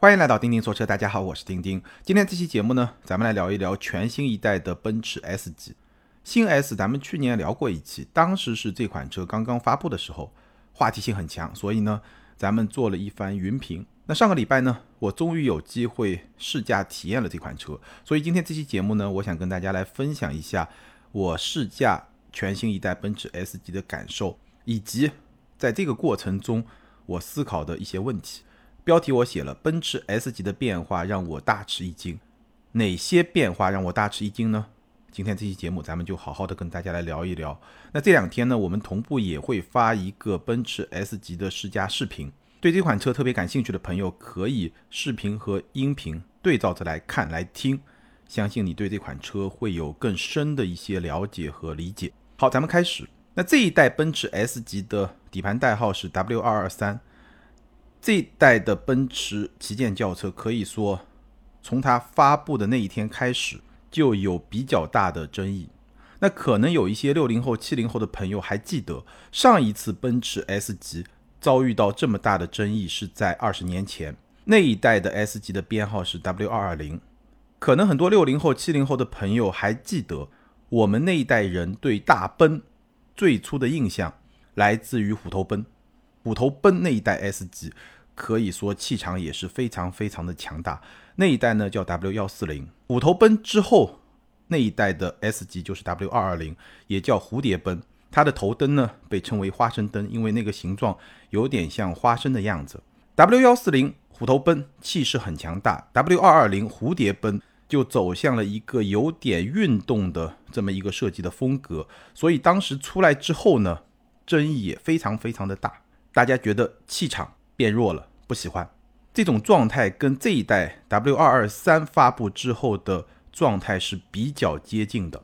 欢迎来到钉钉说车，大家好，我是钉钉。今天这期节目呢，咱们来聊一聊全新一代的奔驰 S 级。新 S，咱们去年聊过一期，当时是这款车刚刚发布的时候，话题性很强，所以呢，咱们做了一番云评。那上个礼拜呢，我终于有机会试驾体验了这款车，所以今天这期节目呢，我想跟大家来分享一下我试驾全新一代奔驰 S 级的感受，以及在这个过程中我思考的一些问题。标题我写了，奔驰 S 级的变化让我大吃一惊。哪些变化让我大吃一惊呢？今天这期节目咱们就好好的跟大家来聊一聊。那这两天呢，我们同步也会发一个奔驰 S 级的试驾视频。对这款车特别感兴趣的朋友，可以视频和音频对照着来看来听，相信你对这款车会有更深的一些了解和理解。好，咱们开始。那这一代奔驰 S 级的底盘代号是 W 二二三。这一代的奔驰旗舰轿车，可以说从它发布的那一天开始就有比较大的争议。那可能有一些六零后、七零后的朋友还记得，上一次奔驰 S 级遭遇到这么大的争议是在二十年前，那一代的 S 级的编号是 W 二二零。可能很多六零后、七零后的朋友还记得，我们那一代人对大奔最初的印象来自于虎头奔。虎头奔那一代 S 级，可以说气场也是非常非常的强大。那一代呢叫 W 幺四零，虎头奔之后那一代的 S 级就是 W 二二零，也叫蝴蝶奔。它的头灯呢被称为花生灯，因为那个形状有点像花生的样子。W 幺四零虎头奔气势很强大，W 二二零蝴蝶奔就走向了一个有点运动的这么一个设计的风格。所以当时出来之后呢，争议也非常非常的大。大家觉得气场变弱了，不喜欢这种状态，跟这一代 W 二二三发布之后的状态是比较接近的。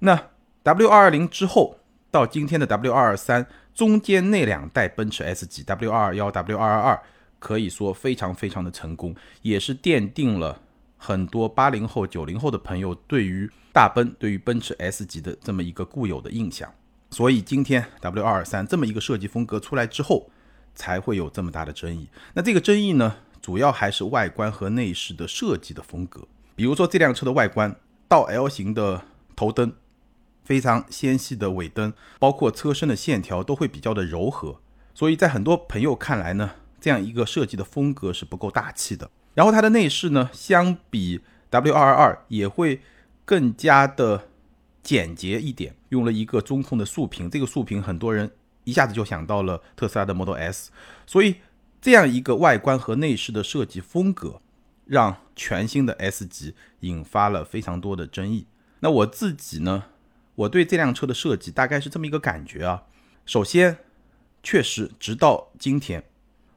那 W 二二零之后到今天的 W 二二三中间那两代奔驰 S 级 W 二二幺、W 二二二，可以说非常非常的成功，也是奠定了很多八零后、九零后的朋友对于大奔、对于奔驰 S 级的这么一个固有的印象。所以今天 W 二二三这么一个设计风格出来之后，才会有这么大的争议。那这个争议呢，主要还是外观和内饰的设计的风格。比如说这辆车的外观，倒 L 型的头灯，非常纤细的尾灯，包括车身的线条都会比较的柔和。所以在很多朋友看来呢，这样一个设计的风格是不够大气的。然后它的内饰呢，相比 W 二二二也会更加的。简洁一点，用了一个中控的竖屏，这个竖屏很多人一下子就想到了特斯拉的 Model S，所以这样一个外观和内饰的设计风格，让全新的 S 级引发了非常多的争议。那我自己呢，我对这辆车的设计大概是这么一个感觉啊。首先，确实直到今天，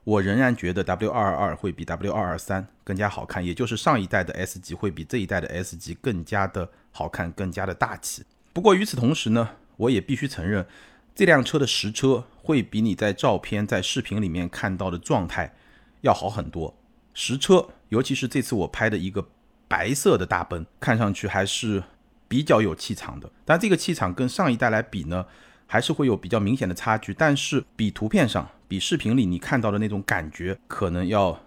我仍然觉得 W 二二二会比 W 二二三更加好看，也就是上一代的 S 级会比这一代的 S 级更加的。好看，更加的大气。不过与此同时呢，我也必须承认，这辆车的实车会比你在照片、在视频里面看到的状态要好很多。实车，尤其是这次我拍的一个白色的大奔，看上去还是比较有气场的。但这个气场跟上一代来比呢，还是会有比较明显的差距。但是比图片上、比视频里你看到的那种感觉，可能要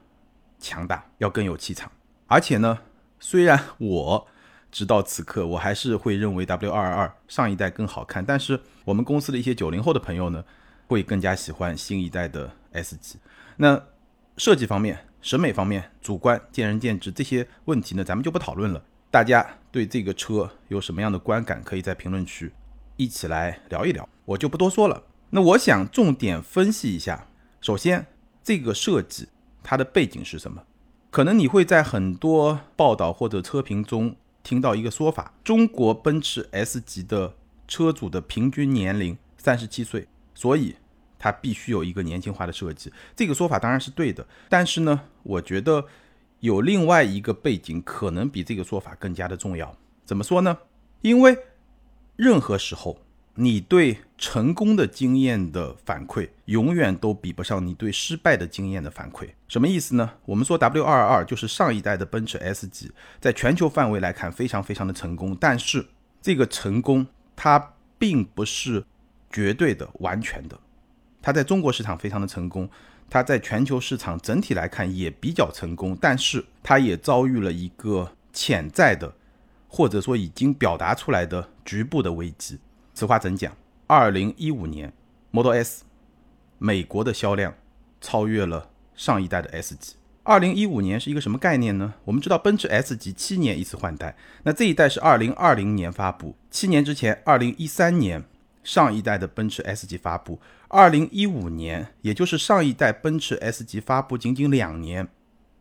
强大，要更有气场。而且呢，虽然我。直到此刻，我还是会认为 W 二二二上一代更好看。但是我们公司的一些九零后的朋友呢，会更加喜欢新一代的 S 级。那设计方面、审美方面，主观见仁见智，这些问题呢，咱们就不讨论了。大家对这个车有什么样的观感，可以在评论区一起来聊一聊，我就不多说了。那我想重点分析一下，首先这个设计它的背景是什么？可能你会在很多报道或者车评中。听到一个说法，中国奔驰 S 级的车主的平均年龄三十七岁，所以它必须有一个年轻化的设计。这个说法当然是对的，但是呢，我觉得有另外一个背景可能比这个说法更加的重要。怎么说呢？因为任何时候。你对成功的经验的反馈，永远都比不上你对失败的经验的反馈。什么意思呢？我们说 W 二二就是上一代的奔驰 S 级，在全球范围来看非常非常的成功，但是这个成功它并不是绝对的、完全的。它在中国市场非常的成功，它在全球市场整体来看也比较成功，但是它也遭遇了一个潜在的，或者说已经表达出来的局部的危机。此话怎讲？二零一五年 Model S 美国的销量超越了上一代的 S 级。二零一五年是一个什么概念呢？我们知道奔驰 S 级七年一次换代，那这一代是二零二零年发布，七年之前二零一三年上一代的奔驰 S 级发布，二零一五年也就是上一代奔驰 S 级发布仅仅两年，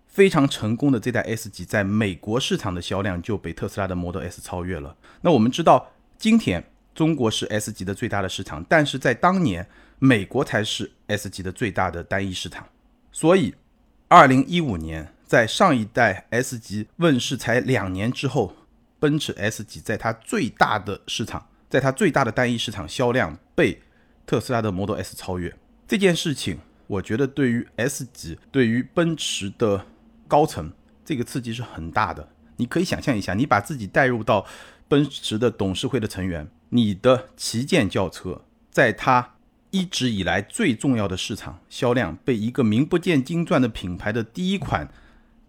非常成功的这代 S 级在美国市场的销量就被特斯拉的 Model S 超越了。那我们知道今天中国是 S 级的最大的市场，但是在当年美国才是 S 级的最大的单一市场，所以。二零一五年，在上一代 S 级问世才两年之后，奔驰 S 级在它最大的市场，在它最大的单一市场销量被特斯拉的 Model S 超越。这件事情，我觉得对于 S 级，对于奔驰的高层，这个刺激是很大的。你可以想象一下，你把自己带入到奔驰的董事会的成员，你的旗舰轿车在它。一直以来最重要的市场销量被一个名不见经传的品牌的第一款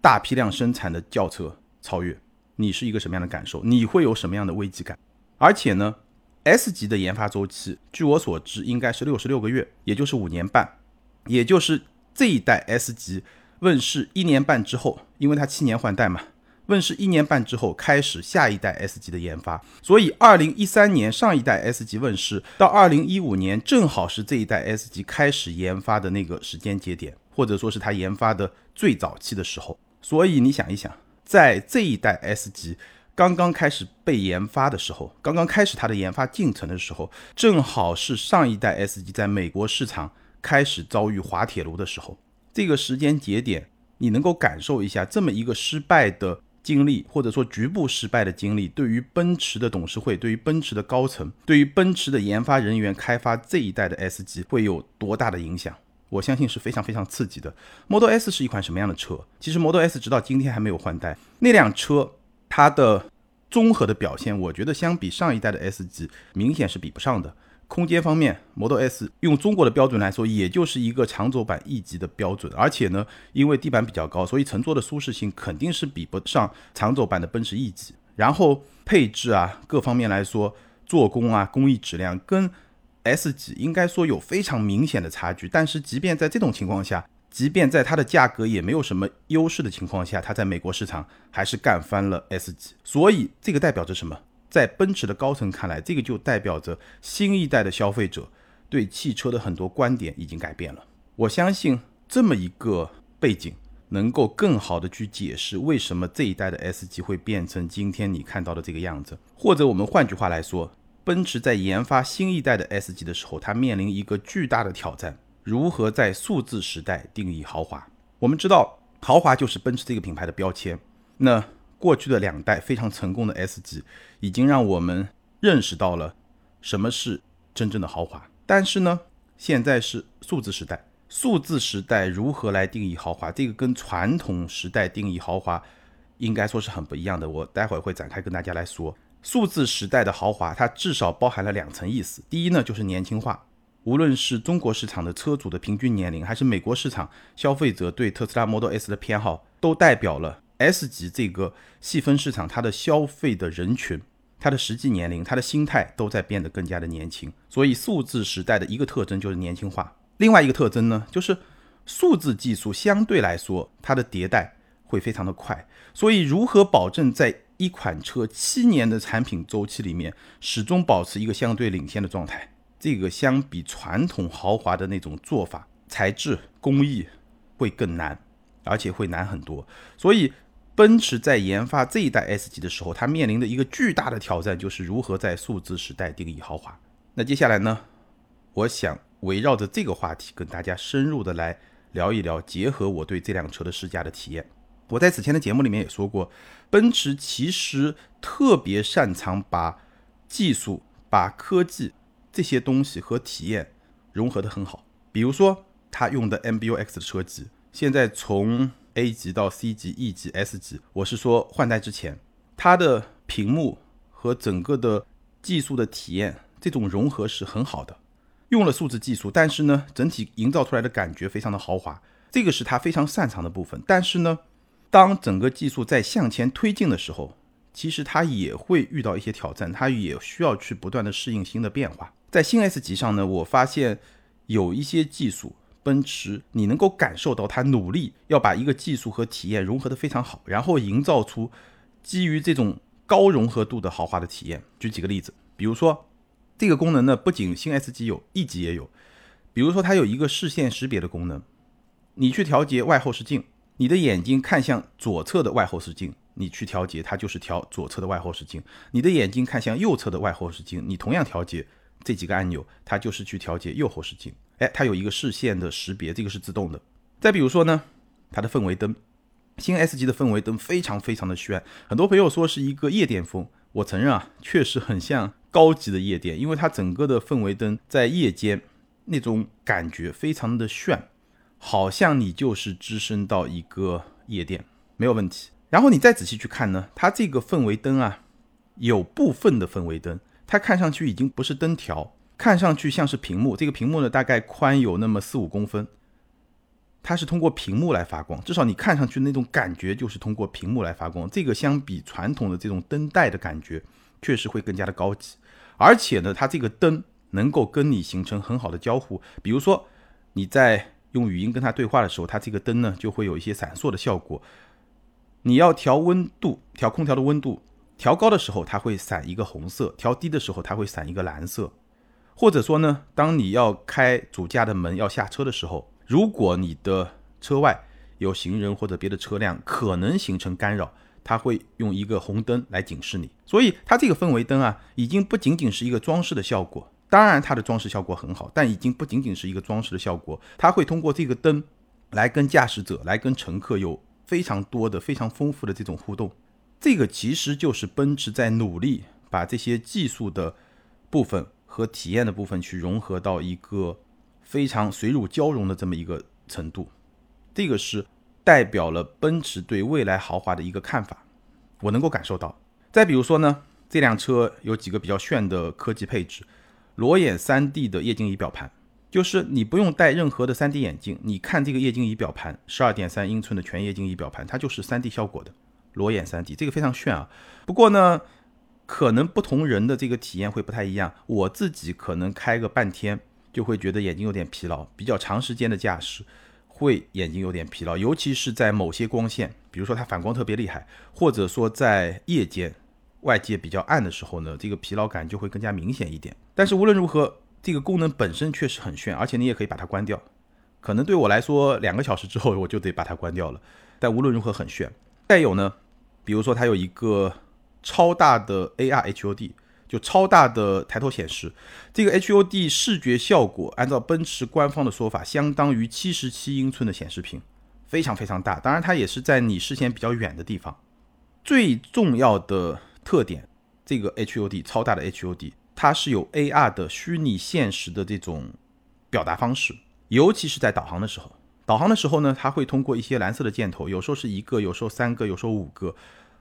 大批量生产的轿车超越，你是一个什么样的感受？你会有什么样的危机感？而且呢，S 级的研发周期，据我所知应该是六十六个月，也就是五年半，也就是这一代 S 级问世一年半之后，因为它七年换代嘛。问世一年半之后，开始下一代 S 级的研发，所以二零一三年上一代 S 级问世，到二零一五年正好是这一代 S 级开始研发的那个时间节点，或者说是它研发的最早期的时候。所以你想一想，在这一代 S 级刚刚开始被研发的时候，刚刚开始它的研发进程的时候，正好是上一代 S 级在美国市场开始遭遇滑铁卢的时候。这个时间节点，你能够感受一下这么一个失败的。经历或者说局部失败的经历，对于奔驰的董事会、对于奔驰的高层、对于奔驰的研发人员开发这一代的 S 级会有多大的影响？我相信是非常非常刺激的。Model S 是一款什么样的车？其实 Model S 直到今天还没有换代，那辆车它的综合的表现，我觉得相比上一代的 S 级明显是比不上的。空间方面，Model S 用中国的标准来说，也就是一个长轴版 E 级的标准。而且呢，因为地板比较高，所以乘坐的舒适性肯定是比不上长轴版的奔驰 E 级。然后配置啊，各方面来说，做工啊，工艺质量跟 S 级应该说有非常明显的差距。但是即便在这种情况下，即便在它的价格也没有什么优势的情况下，它在美国市场还是干翻了 S 级。所以这个代表着什么？在奔驰的高层看来，这个就代表着新一代的消费者对汽车的很多观点已经改变了。我相信这么一个背景能够更好的去解释为什么这一代的 S 级会变成今天你看到的这个样子。或者我们换句话来说，奔驰在研发新一代的 S 级的时候，它面临一个巨大的挑战：如何在数字时代定义豪华？我们知道，豪华就是奔驰这个品牌的标签。那过去的两代非常成功的 S 级，已经让我们认识到了什么是真正的豪华。但是呢，现在是数字时代，数字时代如何来定义豪华？这个跟传统时代定义豪华应该说是很不一样的。我待会儿会展开跟大家来说。数字时代的豪华，它至少包含了两层意思。第一呢，就是年轻化。无论是中国市场的车主的平均年龄，还是美国市场消费者对特斯拉 Model S 的偏好，都代表了。S 级这个细分市场，它的消费的人群、它的实际年龄、它的心态都在变得更加的年轻。所以，数字时代的一个特征就是年轻化。另外一个特征呢，就是数字技术相对来说它的迭代会非常的快。所以，如何保证在一款车七年的产品周期里面始终保持一个相对领先的状态，这个相比传统豪华的那种做法、材质、工艺会更难，而且会难很多。所以。奔驰在研发这一代 S 级的时候，它面临的一个巨大的挑战就是如何在数字时代定义豪华。那接下来呢，我想围绕着这个话题跟大家深入的来聊一聊，结合我对这辆车的试驾的体验。我在此前的节目里面也说过，奔驰其实特别擅长把技术、把科技这些东西和体验融合的很好。比如说，它用的 MBUX 的车机，现在从 A 级到 C 级、E 级、S 级，我是说换代之前，它的屏幕和整个的技术的体验，这种融合是很好的。用了数字技术，但是呢，整体营造出来的感觉非常的豪华，这个是它非常擅长的部分。但是呢，当整个技术在向前推进的时候，其实它也会遇到一些挑战，它也需要去不断的适应新的变化。在新 S 级上呢，我发现有一些技术，奔驰你能够感受到它努力要把一个技术和体验融合的非常好，然后营造出基于这种高融合度的豪华的体验。举几个例子，比如说这个功能呢，不仅新 S 级有，E 级也有。比如说它有一个视线识别的功能，你去调节外后视镜，你的眼睛看向左侧的外后视镜，你去调节它就是调左侧的外后视镜；你的眼睛看向右侧的外后视镜，你同样调节。这几个按钮，它就是去调节右后视镜。哎，它有一个视线的识别，这个是自动的。再比如说呢，它的氛围灯，新 S 级的氛围灯非常非常的炫。很多朋友说是一个夜店风，我承认啊，确实很像高级的夜店，因为它整个的氛围灯在夜间那种感觉非常的炫，好像你就是置身到一个夜店，没有问题。然后你再仔细去看呢，它这个氛围灯啊，有部分的氛围灯。它看上去已经不是灯条，看上去像是屏幕。这个屏幕呢，大概宽有那么四五公分，它是通过屏幕来发光。至少你看上去那种感觉就是通过屏幕来发光。这个相比传统的这种灯带的感觉，确实会更加的高级。而且呢，它这个灯能够跟你形成很好的交互。比如说你在用语音跟它对话的时候，它这个灯呢就会有一些闪烁的效果。你要调温度，调空调的温度。调高的时候，它会闪一个红色；调低的时候，它会闪一个蓝色。或者说呢，当你要开主驾的门要下车的时候，如果你的车外有行人或者别的车辆，可能形成干扰，它会用一个红灯来警示你。所以它这个氛围灯啊，已经不仅仅是一个装饰的效果。当然，它的装饰效果很好，但已经不仅仅是一个装饰的效果。它会通过这个灯来跟驾驶者、来跟乘客有非常多的、非常丰富的这种互动。这个其实就是奔驰在努力把这些技术的部分和体验的部分去融合到一个非常水乳交融的这么一个程度，这个是代表了奔驰对未来豪华的一个看法，我能够感受到。再比如说呢，这辆车有几个比较炫的科技配置，裸眼 3D 的液晶仪表盘，就是你不用戴任何的 3D 眼镜，你看这个液晶仪表盘，十二点三英寸的全液晶仪表盘，它就是 3D 效果的。裸眼 3D 这个非常炫啊，不过呢，可能不同人的这个体验会不太一样。我自己可能开个半天就会觉得眼睛有点疲劳，比较长时间的驾驶会眼睛有点疲劳，尤其是在某些光线，比如说它反光特别厉害，或者说在夜间外界比较暗的时候呢，这个疲劳感就会更加明显一点。但是无论如何，这个功能本身确实很炫，而且你也可以把它关掉。可能对我来说，两个小时之后我就得把它关掉了。但无论如何很炫。再有呢。比如说，它有一个超大的 AR HUD，就超大的抬头显示。这个 HUD 视觉效果，按照奔驰官方的说法，相当于七十七英寸的显示屏，非常非常大。当然，它也是在你视线比较远的地方。最重要的特点，这个 HUD 超大的 HUD，它是有 AR 的虚拟现实的这种表达方式，尤其是在导航的时候。导航的时候呢，它会通过一些蓝色的箭头，有时候是一个，有时候三个，有时候五个，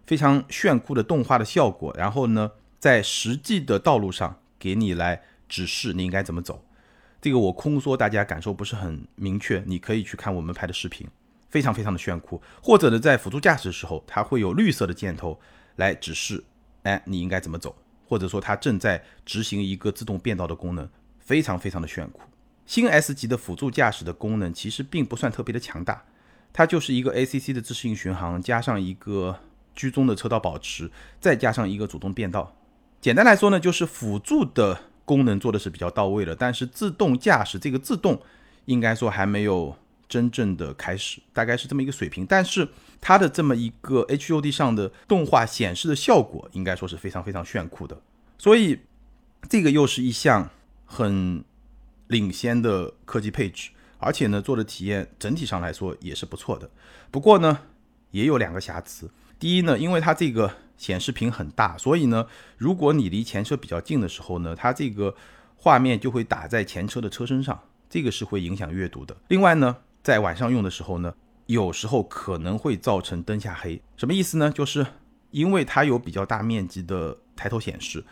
非常炫酷的动画的效果。然后呢，在实际的道路上给你来指示你应该怎么走。这个我空说，大家感受不是很明确，你可以去看我们拍的视频，非常非常的炫酷。或者呢，在辅助驾驶的时候，它会有绿色的箭头来指示，哎，你应该怎么走，或者说它正在执行一个自动变道的功能，非常非常的炫酷。新 S 级的辅助驾驶的功能其实并不算特别的强大，它就是一个 ACC 的自适应巡航，加上一个居中的车道保持，再加上一个主动变道。简单来说呢，就是辅助的功能做的是比较到位了，但是自动驾驶这个自动应该说还没有真正的开始，大概是这么一个水平。但是它的这么一个 HUD 上的动画显示的效果，应该说是非常非常炫酷的。所以这个又是一项很。领先的科技配置，而且呢，做的体验整体上来说也是不错的。不过呢，也有两个瑕疵。第一呢，因为它这个显示屏很大，所以呢，如果你离前车比较近的时候呢，它这个画面就会打在前车的车身上，这个是会影响阅读的。另外呢，在晚上用的时候呢，有时候可能会造成灯下黑。什么意思呢？就是因为它有比较大面积的抬头显示。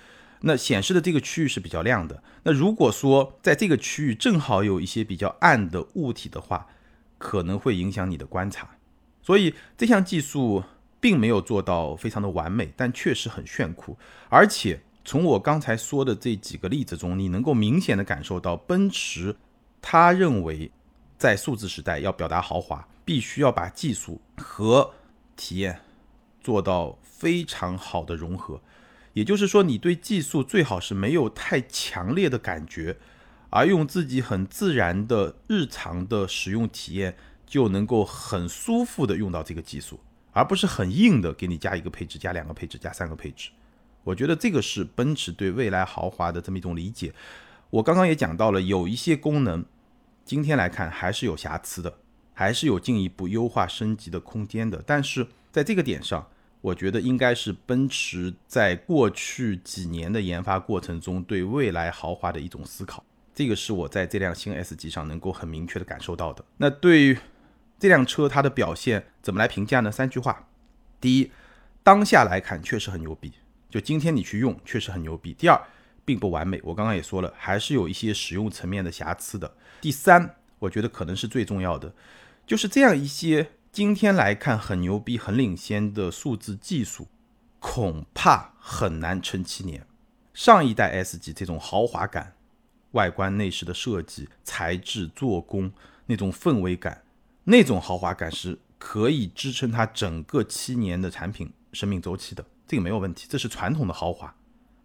那显示的这个区域是比较亮的。那如果说在这个区域正好有一些比较暗的物体的话，可能会影响你的观察。所以这项技术并没有做到非常的完美，但确实很炫酷。而且从我刚才说的这几个例子中，你能够明显的感受到，奔驰他认为在数字时代要表达豪华，必须要把技术和体验做到非常好的融合。也就是说，你对技术最好是没有太强烈的感觉，而用自己很自然的日常的使用体验，就能够很舒服的用到这个技术，而不是很硬的给你加一个配置、加两个配置、加三个配置。我觉得这个是奔驰对未来豪华的这么一种理解。我刚刚也讲到了，有一些功能，今天来看还是有瑕疵的，还是有进一步优化升级的空间的。但是在这个点上，我觉得应该是奔驰在过去几年的研发过程中对未来豪华的一种思考，这个是我在这辆新 S 级上能够很明确的感受到的。那对于这辆车它的表现怎么来评价呢？三句话：第一，当下来看确实很牛逼，就今天你去用确实很牛逼；第二，并不完美，我刚刚也说了，还是有一些使用层面的瑕疵的；第三，我觉得可能是最重要的，就是这样一些。今天来看很牛逼、很领先的数字技术，恐怕很难撑七年。上一代 S 级这种豪华感、外观内饰的设计、材质、做工那种氛围感，那种豪华感是可以支撑它整个七年的产品生命周期的，这个没有问题。这是传统的豪华，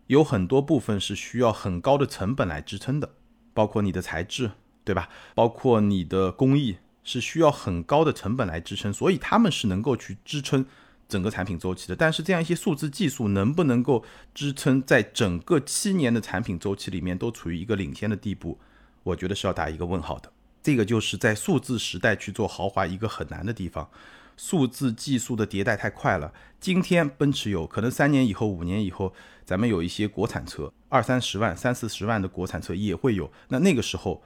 有很多部分是需要很高的成本来支撑的，包括你的材质，对吧？包括你的工艺。是需要很高的成本来支撑，所以他们是能够去支撑整个产品周期的。但是这样一些数字技术能不能够支撑在整个七年的产品周期里面都处于一个领先的地步？我觉得是要打一个问号的。这个就是在数字时代去做豪华一个很难的地方。数字技术的迭代太快了，今天奔驰有可能三年以后、五年以后，咱们有一些国产车二三十万、三四十万的国产车也会有。那那个时候，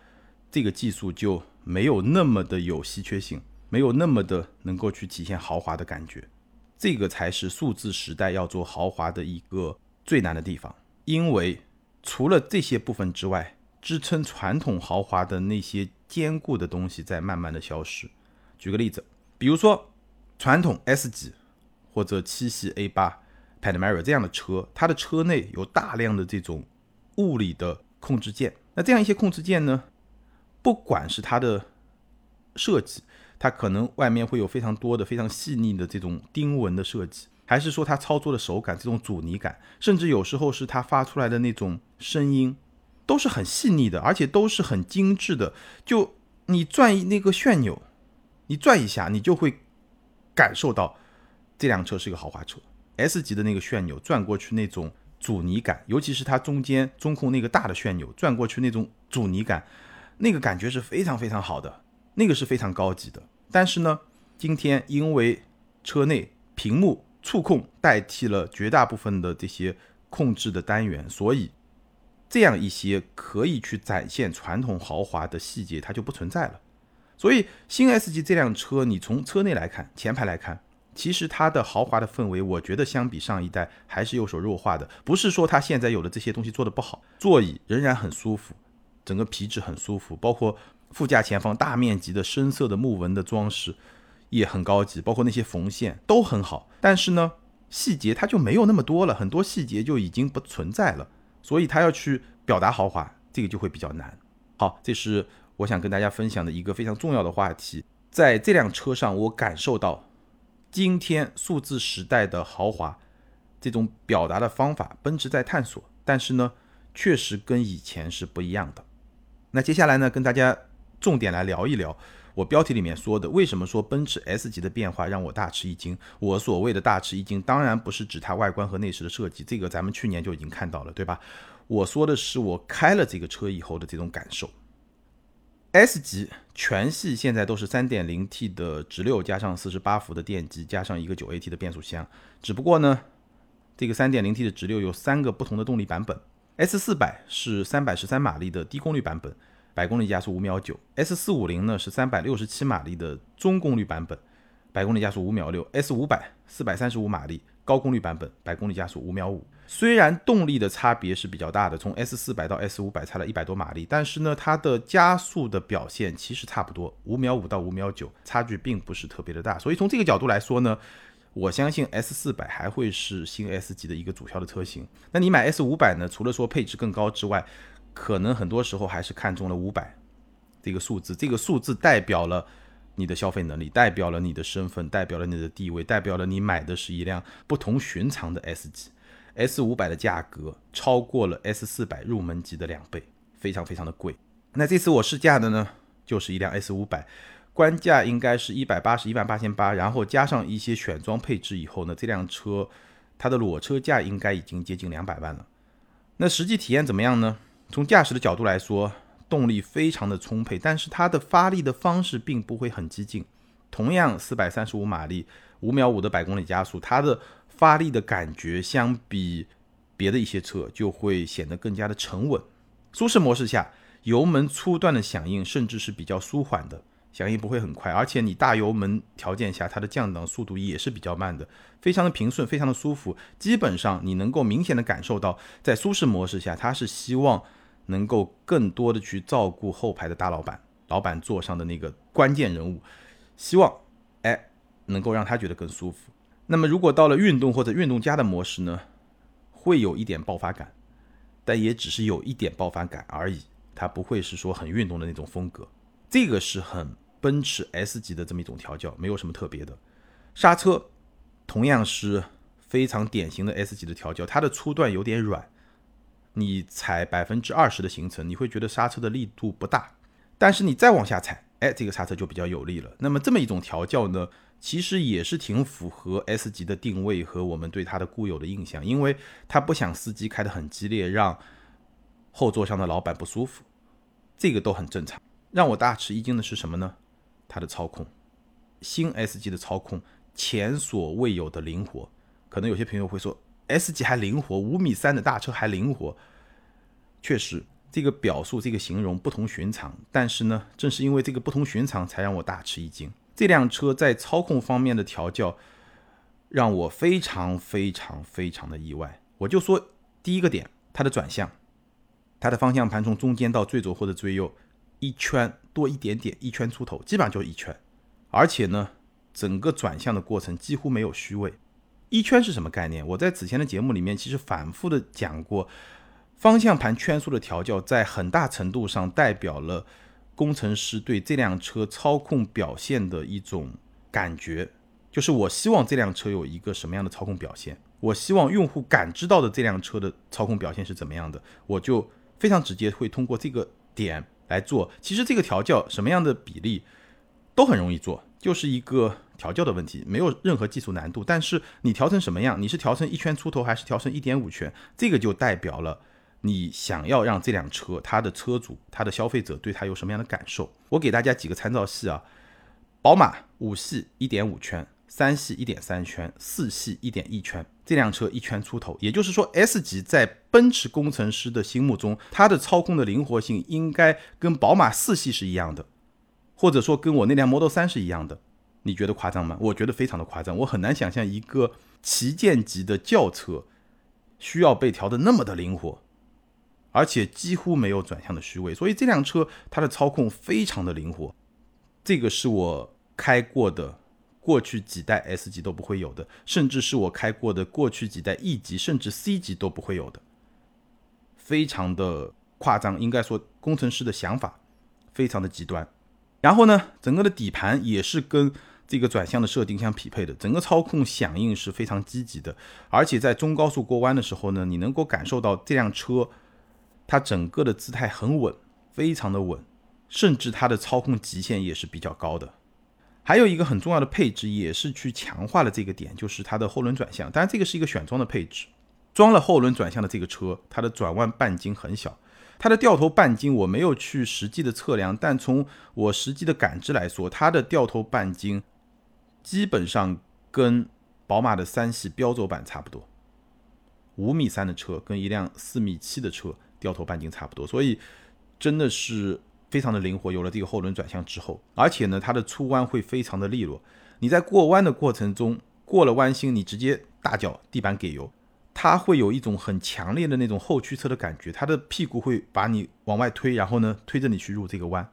这个技术就。没有那么的有稀缺性，没有那么的能够去体现豪华的感觉，这个才是数字时代要做豪华的一个最难的地方。因为除了这些部分之外，支撑传统豪华的那些坚固的东西在慢慢的消失。举个例子，比如说传统 S 级或者七系 A 八 Panamera 这样的车，它的车内有大量的这种物理的控制键，那这样一些控制键呢？不管是它的设计，它可能外面会有非常多的、非常细腻的这种钉纹的设计，还是说它操作的手感、这种阻尼感，甚至有时候是它发出来的那种声音，都是很细腻的，而且都是很精致的。就你转那个旋钮，你转一下，你就会感受到这辆车是一个豪华车。S 级的那个旋钮转过去那种阻尼感，尤其是它中间中控那个大的旋钮转过去那种阻尼感。那个感觉是非常非常好的，那个是非常高级的。但是呢，今天因为车内屏幕触控代替了绝大部分的这些控制的单元，所以这样一些可以去展现传统豪华的细节它就不存在了。所以新 S 级这辆车，你从车内来看，前排来看，其实它的豪华的氛围，我觉得相比上一代还是有所弱化的。不是说它现在有的这些东西做的不好，座椅仍然很舒服。整个皮质很舒服，包括副驾前方大面积的深色的木纹的装饰也很高级，包括那些缝线都很好。但是呢，细节它就没有那么多了，很多细节就已经不存在了，所以它要去表达豪华，这个就会比较难。好，这是我想跟大家分享的一个非常重要的话题。在这辆车上，我感受到今天数字时代的豪华这种表达的方法，奔驰在探索，但是呢，确实跟以前是不一样的。那接下来呢，跟大家重点来聊一聊我标题里面说的，为什么说奔驰 S 级的变化让我大吃一惊？我所谓的大吃一惊，当然不是指它外观和内饰的设计，这个咱们去年就已经看到了，对吧？我说的是我开了这个车以后的这种感受。S 级全系现在都是 3.0T 的直六加上48伏的电机，加上一个 9AT 的变速箱，只不过呢，这个 3.0T 的直六有三个不同的动力版本。S 四百是三百十三马力的低功率版本，百公里加速五秒九。S 四五零呢是三百六十七马力的中功率版本，百公里加速五秒六。S 五百四百三十五马力，高功率版本，百公里加速五秒五。虽然动力的差别是比较大的，从 S 四百到 S 五百差了一百多马力，但是呢，它的加速的表现其实差不多，五秒五到五秒九，差距并不是特别的大。所以从这个角度来说呢，我相信 S 四百还会是新 S 级的一个主销的车型。那你买 S 五百呢？除了说配置更高之外，可能很多时候还是看中了五百这个数字，这个数字代表了你的消费能力，代表了你的身份，代表了你的地位，代表了你买的是一辆不同寻常的 S 级。S 五百的价格超过了 S 四百入门级的两倍，非常非常的贵。那这次我试驾的呢，就是一辆 S 五百，官价应该是一百八十一万八千八，然后加上一些选装配置以后呢，这辆车它的裸车价应该已经接近两百万了。那实际体验怎么样呢？从驾驶的角度来说，动力非常的充沛，但是它的发力的方式并不会很激进。同样四百三十五马力，五秒五的百公里加速，它的发力的感觉相比别的一些车就会显得更加的沉稳。舒适模式下，油门初段的响应甚至是比较舒缓的，响应不会很快，而且你大油门条件下，它的降档速度也是比较慢的，非常的平顺，非常的舒服。基本上你能够明显的感受到，在舒适模式下，它是希望能够更多的去照顾后排的大老板，老板座上的那个关键人物，希望哎能够让他觉得更舒服。那么，如果到了运动或者运动加的模式呢，会有一点爆发感，但也只是有一点爆发感而已，它不会是说很运动的那种风格。这个是很奔驰 S 级的这么一种调教，没有什么特别的。刹车同样是非常典型的 S 级的调教，它的初段有点软，你踩百分之二十的行程，你会觉得刹车的力度不大，但是你再往下踩，哎，这个刹车就比较有力了。那么这么一种调教呢？其实也是挺符合 S 级的定位和我们对它的固有的印象，因为它不想司机开得很激烈，让后座上的老板不舒服，这个都很正常。让我大吃一惊的是什么呢？它的操控，新 S 级的操控前所未有的灵活。可能有些朋友会说，S 级还灵活，五米三的大车还灵活。确实，这个表述，这个形容不同寻常。但是呢，正是因为这个不同寻常，才让我大吃一惊。这辆车在操控方面的调教，让我非常非常非常的意外。我就说第一个点，它的转向，它的方向盘从中间到最左或者最右一圈多一点点，一圈出头，基本上就是一圈。而且呢，整个转向的过程几乎没有虚位。一圈是什么概念？我在此前的节目里面其实反复的讲过，方向盘圈速的调教在很大程度上代表了。工程师对这辆车操控表现的一种感觉，就是我希望这辆车有一个什么样的操控表现，我希望用户感知到的这辆车的操控表现是怎么样的，我就非常直接会通过这个点来做。其实这个调教什么样的比例都很容易做，就是一个调教的问题，没有任何技术难度。但是你调成什么样，你是调成一圈出头还是调成一点五圈，这个就代表了。你想要让这辆车，它的车主、它的消费者对它有什么样的感受？我给大家几个参照系啊，宝马五系一点五圈，三系一点三圈，四系一点一圈，这辆车一圈出头，也就是说 S 级在奔驰工程师的心目中，它的操控的灵活性应该跟宝马四系是一样的，或者说跟我那辆 Model 三是一样的。你觉得夸张吗？我觉得非常的夸张，我很难想象一个旗舰级的轿车需要被调的那么的灵活。而且几乎没有转向的虚位，所以这辆车它的操控非常的灵活，这个是我开过的过去几代 S 级都不会有的，甚至是我开过的过去几代 E 级甚至 C 级都不会有的，非常的夸张，应该说工程师的想法非常的极端。然后呢，整个的底盘也是跟这个转向的设定相匹配的，整个操控响应是非常积极的，而且在中高速过弯的时候呢，你能够感受到这辆车。它整个的姿态很稳，非常的稳，甚至它的操控极限也是比较高的。还有一个很重要的配置，也是去强化了这个点，就是它的后轮转向。当然，这个是一个选装的配置，装了后轮转向的这个车，它的转弯半径很小，它的掉头半径我没有去实际的测量，但从我实际的感知来说，它的掉头半径基本上跟宝马的三系标轴版差不多。五米三的车跟一辆四米七的车。掉头半径差不多，所以真的是非常的灵活。有了这个后轮转向之后，而且呢，它的出弯会非常的利落。你在过弯的过程中，过了弯心，你直接大脚地板给油，它会有一种很强烈的那种后驱车的感觉，它的屁股会把你往外推，然后呢推着你去入这个弯。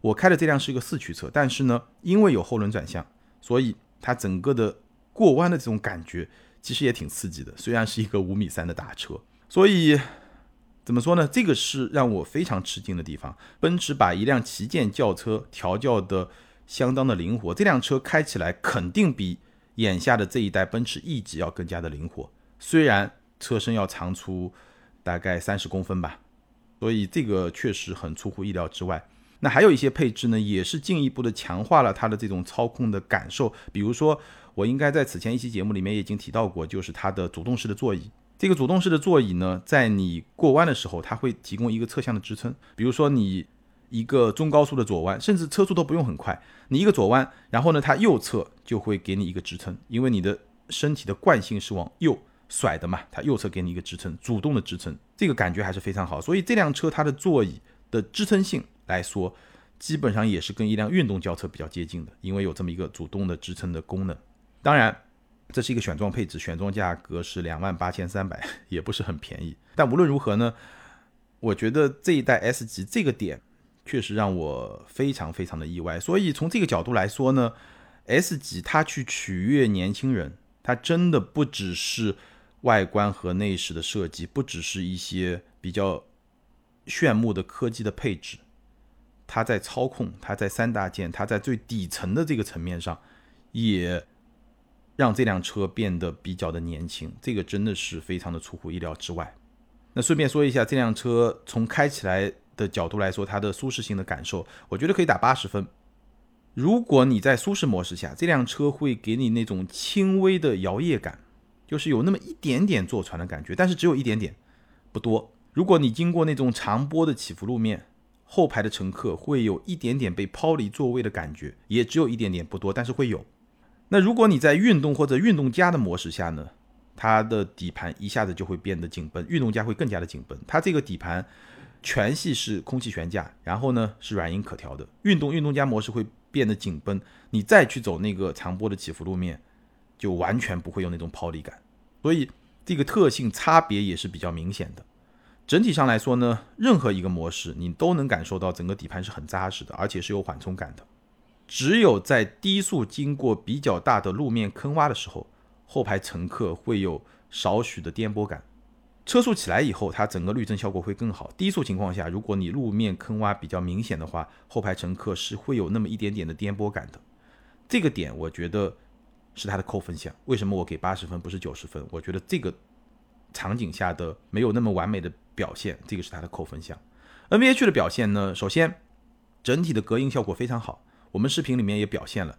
我开的这辆是一个四驱车，但是呢，因为有后轮转向，所以它整个的过弯的这种感觉其实也挺刺激的。虽然是一个五米三的大车，所以怎么说呢？这个是让我非常吃惊的地方。奔驰把一辆旗舰轿车调教的相当的灵活，这辆车开起来肯定比眼下的这一代奔驰 E 级要更加的灵活。虽然车身要长出大概三十公分吧，所以这个确实很出乎意料之外。那还有一些配置呢，也是进一步的强化了它的这种操控的感受。比如说，我应该在此前一期节目里面已经提到过，就是它的主动式的座椅。这个主动式的座椅呢，在你过弯的时候，它会提供一个侧向的支撑。比如说你一个中高速的左弯，甚至车速都不用很快，你一个左弯，然后呢，它右侧就会给你一个支撑，因为你的身体的惯性是往右甩的嘛，它右侧给你一个支撑，主动的支撑，这个感觉还是非常好。所以这辆车它的座椅的支撑性。来说，基本上也是跟一辆运动轿车比较接近的，因为有这么一个主动的支撑的功能。当然，这是一个选装配置，选装价格是两万八千三百，也不是很便宜。但无论如何呢，我觉得这一代 S 级这个点确实让我非常非常的意外。所以从这个角度来说呢，S 级它去取悦年轻人，它真的不只是外观和内饰的设计，不只是一些比较炫目的科技的配置。它在操控，它在三大件，它在最底层的这个层面上，也让这辆车变得比较的年轻，这个真的是非常的出乎意料之外。那顺便说一下，这辆车从开起来的角度来说，它的舒适性的感受，我觉得可以打八十分。如果你在舒适模式下，这辆车会给你那种轻微的摇曳感，就是有那么一点点坐船的感觉，但是只有一点点，不多。如果你经过那种长波的起伏路面，后排的乘客会有一点点被抛离座位的感觉，也只有一点点，不多，但是会有。那如果你在运动或者运动加的模式下呢，它的底盘一下子就会变得紧绷，运动加会更加的紧绷。它这个底盘全系是空气悬架，然后呢是软硬可调的。运动运动加模式会变得紧绷，你再去走那个长波的起伏路面，就完全不会有那种抛离感。所以这个特性差别也是比较明显的。整体上来说呢，任何一个模式你都能感受到整个底盘是很扎实的，而且是有缓冲感的。只有在低速经过比较大的路面坑洼的时候，后排乘客会有少许的颠簸感。车速起来以后，它整个滤震效果会更好。低速情况下，如果你路面坑洼比较明显的话，后排乘客是会有那么一点点的颠簸感的。这个点我觉得是它的扣分项。为什么我给八十分不是九十分？我觉得这个场景下的没有那么完美的。表现，这个是它的扣分项。NVH 的表现呢，首先整体的隔音效果非常好，我们视频里面也表现了。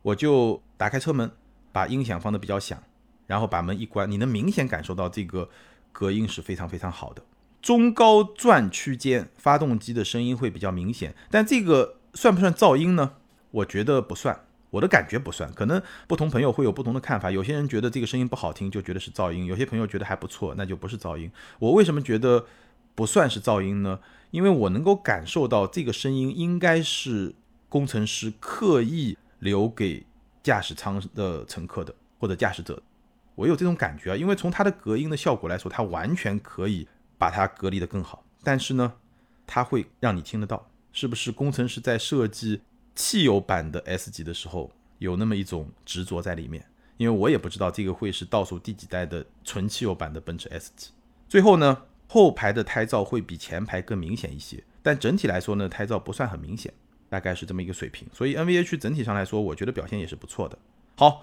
我就打开车门，把音响放的比较响，然后把门一关，你能明显感受到这个隔音是非常非常好的。中高转区间发动机的声音会比较明显，但这个算不算噪音呢？我觉得不算。我的感觉不算，可能不同朋友会有不同的看法。有些人觉得这个声音不好听，就觉得是噪音；有些朋友觉得还不错，那就不是噪音。我为什么觉得不算是噪音呢？因为我能够感受到这个声音应该是工程师刻意留给驾驶舱的乘客的，或者驾驶者。我有这种感觉啊，因为从它的隔音的效果来说，它完全可以把它隔离的更好。但是呢，它会让你听得到，是不是工程师在设计？汽油版的 S 级的时候，有那么一种执着在里面，因为我也不知道这个会是倒数第几代的纯汽油版的奔驰 S 级。最后呢，后排的胎噪会比前排更明显一些，但整体来说呢，胎噪不算很明显，大概是这么一个水平。所以 NVH 整体上来说，我觉得表现也是不错的。好，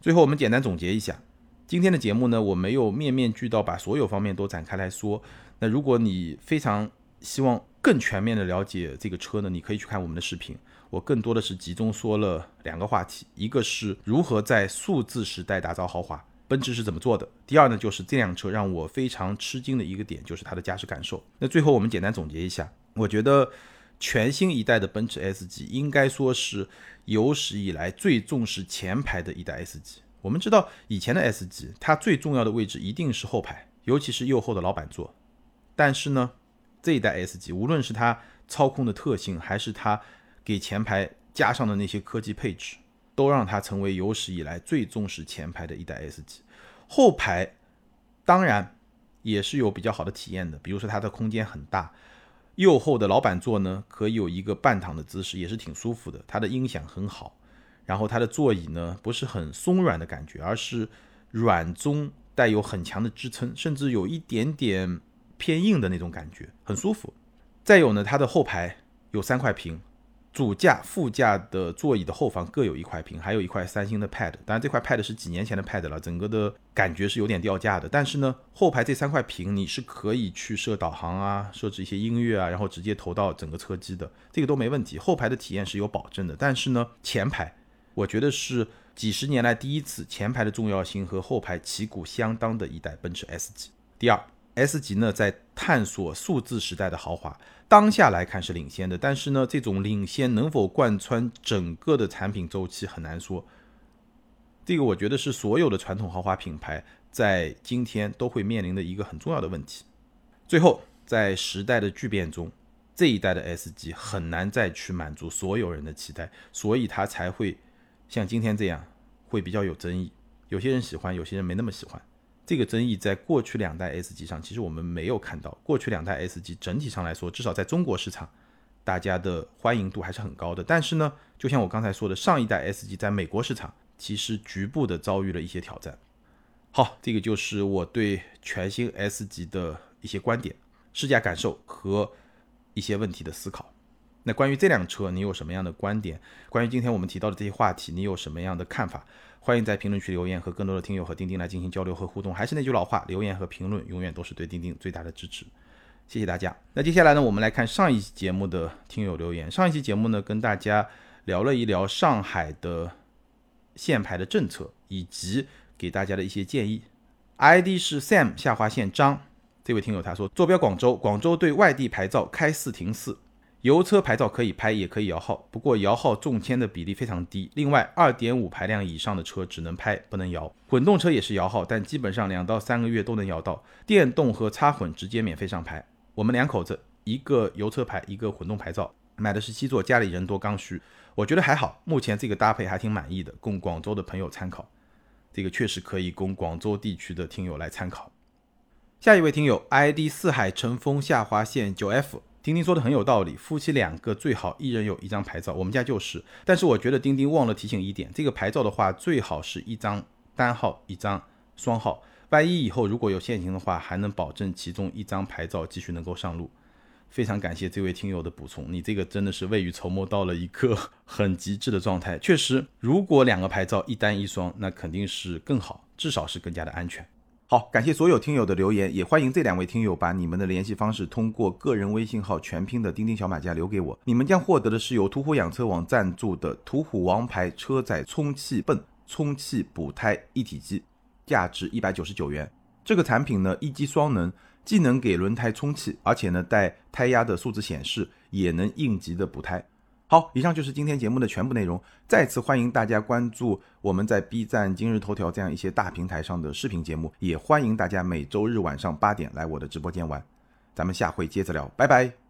最后我们简单总结一下今天的节目呢，我没有面面俱到把所有方面都展开来说。那如果你非常希望更全面的了解这个车呢，你可以去看我们的视频。我更多的是集中说了两个话题，一个是如何在数字时代打造豪华，奔驰是怎么做的；第二呢，就是这辆车让我非常吃惊的一个点，就是它的驾驶感受。那最后我们简单总结一下，我觉得全新一代的奔驰 S 级应该说是有史以来最重视前排的一代 S 级。我们知道以前的 S 级，它最重要的位置一定是后排，尤其是右后的老板座。但是呢，这一代 S 级，无论是它操控的特性，还是它给前排加上的那些科技配置，都让它成为有史以来最重视前排的一代 S 级。后排当然也是有比较好的体验的，比如说它的空间很大，右后的老板座呢可以有一个半躺的姿势，也是挺舒服的。它的音响很好，然后它的座椅呢不是很松软的感觉，而是软中带有很强的支撑，甚至有一点点偏硬的那种感觉，很舒服。再有呢，它的后排有三块屏。主驾、副驾的座椅的后方各有一块屏，还有一块三星的 Pad。当然，这块 Pad 是几年前的 Pad 了，整个的感觉是有点掉价的。但是呢，后排这三块屏你是可以去设导航啊，设置一些音乐啊，然后直接投到整个车机的，这个都没问题。后排的体验是有保证的。但是呢，前排我觉得是几十年来第一次前排的重要性和后排旗鼓相当的一代奔驰 S 级。第二。S 级呢，在探索数字时代的豪华，当下来看是领先的，但是呢，这种领先能否贯穿整个的产品周期很难说。这个我觉得是所有的传统豪华品牌在今天都会面临的一个很重要的问题。最后，在时代的巨变中，这一代的 S 级很难再去满足所有人的期待，所以它才会像今天这样，会比较有争议。有些人喜欢，有些人没那么喜欢。这个争议在过去两代 S 级上，其实我们没有看到。过去两代 S 级整体上来说，至少在中国市场，大家的欢迎度还是很高的。但是呢，就像我刚才说的，上一代 S 级在美国市场其实局部的遭遇了一些挑战。好，这个就是我对全新 S 级的一些观点、试驾感受和一些问题的思考。那关于这辆车，你有什么样的观点？关于今天我们提到的这些话题，你有什么样的看法？欢迎在评论区留言，和更多的听友和钉钉来进行交流和互动。还是那句老话，留言和评论永远都是对钉钉最大的支持。谢谢大家。那接下来呢，我们来看上一期节目的听友留言。上一期节目呢，跟大家聊了一聊上海的限牌的政策，以及给大家的一些建议。ID 是 Sam 下划线张，这位听友他说，坐标广州，广州对外地牌照开四停四。油车牌照可以拍，也可以摇号，不过摇号中签的比例非常低。另外，二点五排量以上的车只能拍，不能摇。混动车也是摇号，但基本上两到三个月都能摇到。电动和插混直接免费上牌。我们两口子，一个油车牌，一个混动牌照，买的是七座，家里人多刚需，我觉得还好。目前这个搭配还挺满意的，供广州的朋友参考。这个确实可以供广州地区的听友来参考。下一位听友，ID 四海乘风下划线九 F。丁丁说的很有道理，夫妻两个最好一人有一张牌照，我们家就是。但是我觉得丁丁忘了提醒一点，这个牌照的话，最好是一张单号，一张双号。万一以后如果有限行的话，还能保证其中一张牌照继续能够上路。非常感谢这位听友的补充，你这个真的是未雨绸缪到了一个很极致的状态。确实，如果两个牌照一单一双，那肯定是更好，至少是更加的安全。好，感谢所有听友的留言，也欢迎这两位听友把你们的联系方式通过个人微信号全拼的钉钉小马甲留给我，你们将获得的是由途虎养车网赞助的途虎王牌车载充气泵充气补胎一体机，价值一百九十九元。这个产品呢，一机双能，既能给轮胎充气，而且呢带胎压的数字显示，也能应急的补胎。好，以上就是今天节目的全部内容。再次欢迎大家关注我们在 B 站、今日头条这样一些大平台上的视频节目，也欢迎大家每周日晚上八点来我的直播间玩。咱们下回接着聊，拜拜。